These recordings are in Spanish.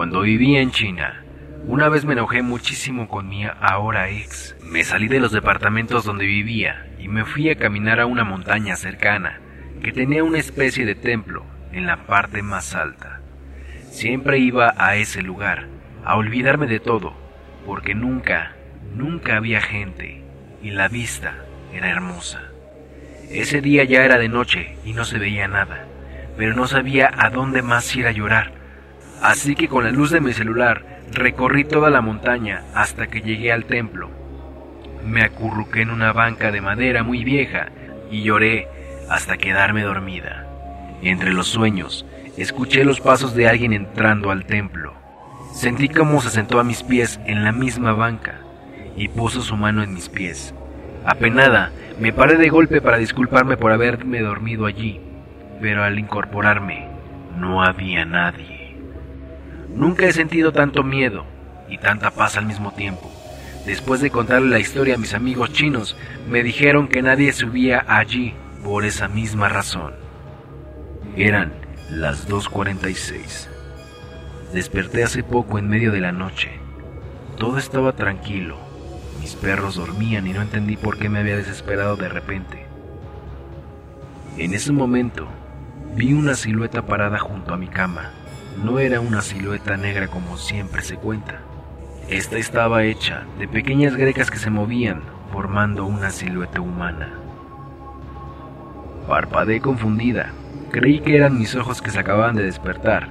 Cuando vivía en China, una vez me enojé muchísimo con mi ahora ex. Me salí de los departamentos donde vivía y me fui a caminar a una montaña cercana que tenía una especie de templo en la parte más alta. Siempre iba a ese lugar, a olvidarme de todo, porque nunca, nunca había gente y la vista era hermosa. Ese día ya era de noche y no se veía nada, pero no sabía a dónde más ir a llorar. Así que con la luz de mi celular recorrí toda la montaña hasta que llegué al templo. Me acurruqué en una banca de madera muy vieja y lloré hasta quedarme dormida. Entre los sueños, escuché los pasos de alguien entrando al templo. Sentí cómo se sentó a mis pies en la misma banca y puso su mano en mis pies. Apenada, me paré de golpe para disculparme por haberme dormido allí, pero al incorporarme no había nadie. Nunca he sentido tanto miedo y tanta paz al mismo tiempo. Después de contarle la historia a mis amigos chinos, me dijeron que nadie subía allí por esa misma razón. Eran las 2.46. Desperté hace poco en medio de la noche. Todo estaba tranquilo. Mis perros dormían y no entendí por qué me había desesperado de repente. En ese momento vi una silueta parada junto a mi cama. No era una silueta negra como siempre se cuenta. Esta estaba hecha de pequeñas grecas que se movían, formando una silueta humana. Parpadeé confundida. Creí que eran mis ojos que se acababan de despertar,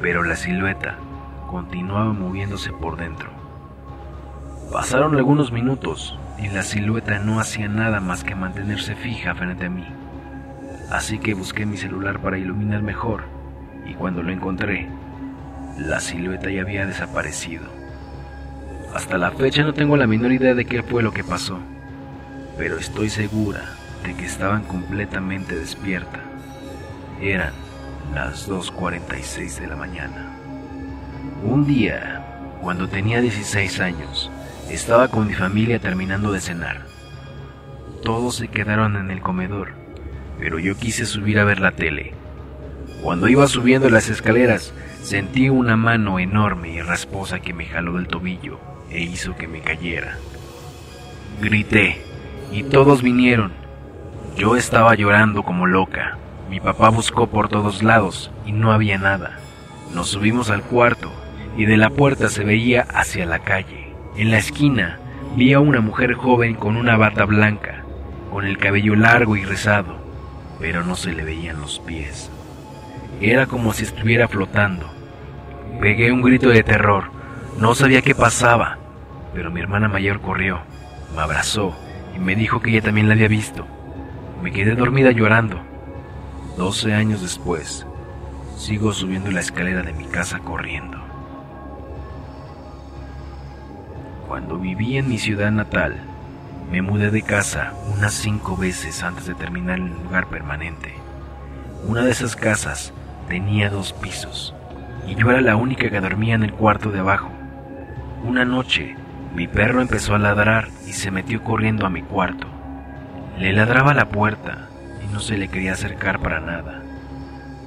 pero la silueta continuaba moviéndose por dentro. Pasaron algunos minutos y la silueta no hacía nada más que mantenerse fija frente a mí. Así que busqué mi celular para iluminar mejor y cuando lo encontré, la silueta ya había desaparecido. Hasta la fecha no tengo la menor idea de qué fue lo que pasó, pero estoy segura de que estaban completamente despierta. Eran las 2.46 de la mañana. Un día, cuando tenía 16 años, estaba con mi familia terminando de cenar. Todos se quedaron en el comedor, pero yo quise subir a ver la tele. Cuando iba subiendo las escaleras, sentí una mano enorme y rasposa que me jaló del tobillo e hizo que me cayera. Grité y todos vinieron. Yo estaba llorando como loca. Mi papá buscó por todos lados y no había nada. Nos subimos al cuarto y de la puerta se veía hacia la calle. En la esquina vi a una mujer joven con una bata blanca, con el cabello largo y rizado, pero no se le veían los pies. Era como si estuviera flotando. Pegué un grito de terror. No sabía qué pasaba, pero mi hermana mayor corrió, me abrazó y me dijo que ella también la había visto. Me quedé dormida llorando. Doce años después, sigo subiendo la escalera de mi casa corriendo. Cuando viví en mi ciudad natal, me mudé de casa unas cinco veces antes de terminar el lugar permanente. Una de esas casas tenía dos pisos y yo era la única que dormía en el cuarto de abajo. Una noche, mi perro empezó a ladrar y se metió corriendo a mi cuarto. Le ladraba la puerta y no se le quería acercar para nada.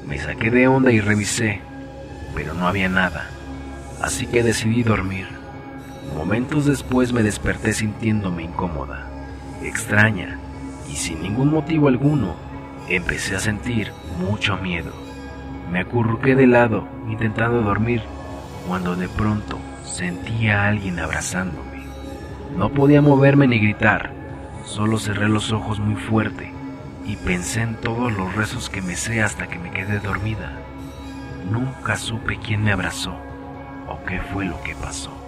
Me saqué de onda y revisé, pero no había nada, así que decidí dormir. Momentos después me desperté sintiéndome incómoda, extraña, y sin ningún motivo alguno, empecé a sentir mucho miedo. Me acurruqué de lado, intentando dormir, cuando de pronto sentí a alguien abrazándome. No podía moverme ni gritar, solo cerré los ojos muy fuerte y pensé en todos los rezos que me sé hasta que me quedé dormida. Nunca supe quién me abrazó o qué fue lo que pasó.